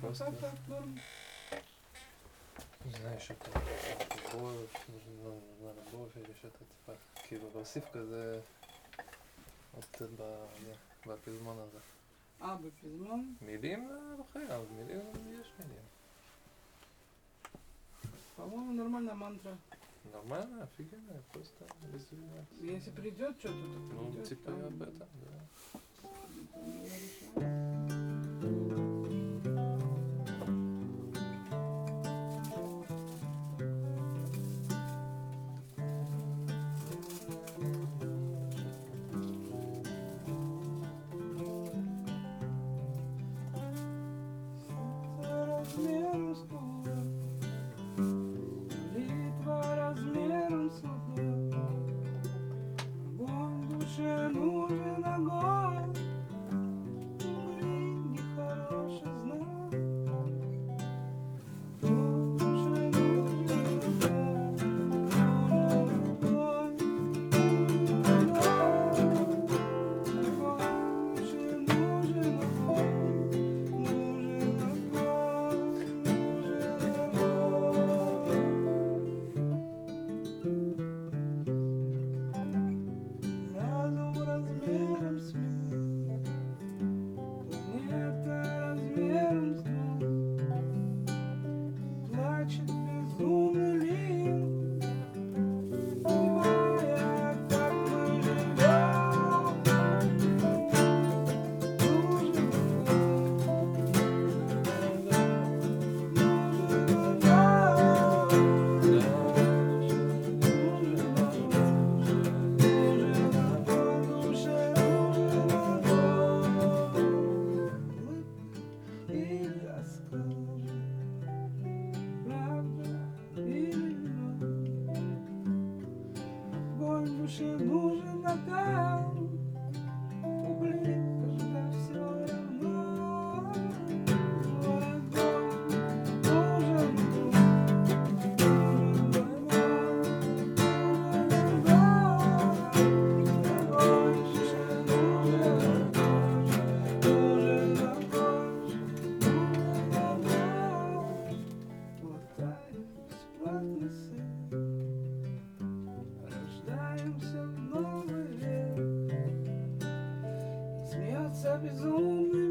просто Так, так, норм. не знаю, що там любов, ну, на любов или що то типа, כאילו להוסיף כזה עוד קצת ב- זה, בפזמון הזה. אה, בפזמון? מילים אה, לא חייב, מילים יש מילים. По-моему, нормальная мантра. Нормально, офигенно, просто без вины. Если придет что-то, то Ну, придет. типа там, об этом, да. Огонь Sabeis o meu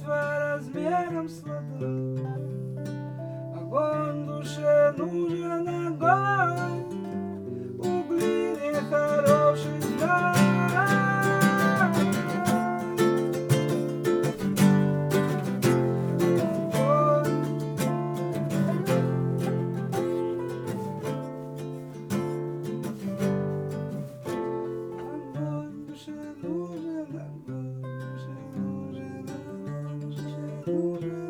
Молитва размером с ладонь. Огонь душе нужен огонь. Угли нехороший знак. Огонь. Душе нужен огонь, Música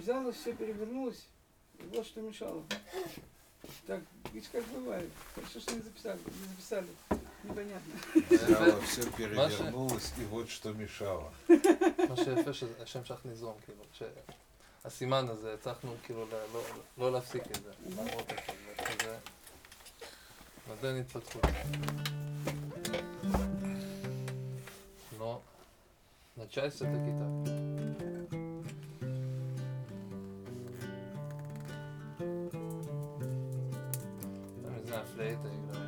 Взяло все перевернулось, и вот что мешало. Так, видишь, как бывает, хорошо, что не записали, не записали, непонятно. Взяло, все перевернулось, и вот что мешало. מה שיפה שהשם שלך ניזום, כאילו, שהסימן הזה, הצלחנו כאילו לא להפסיק את זה, למרות את זה, מדען התפתחות. Но начальство это Китай. stuff later.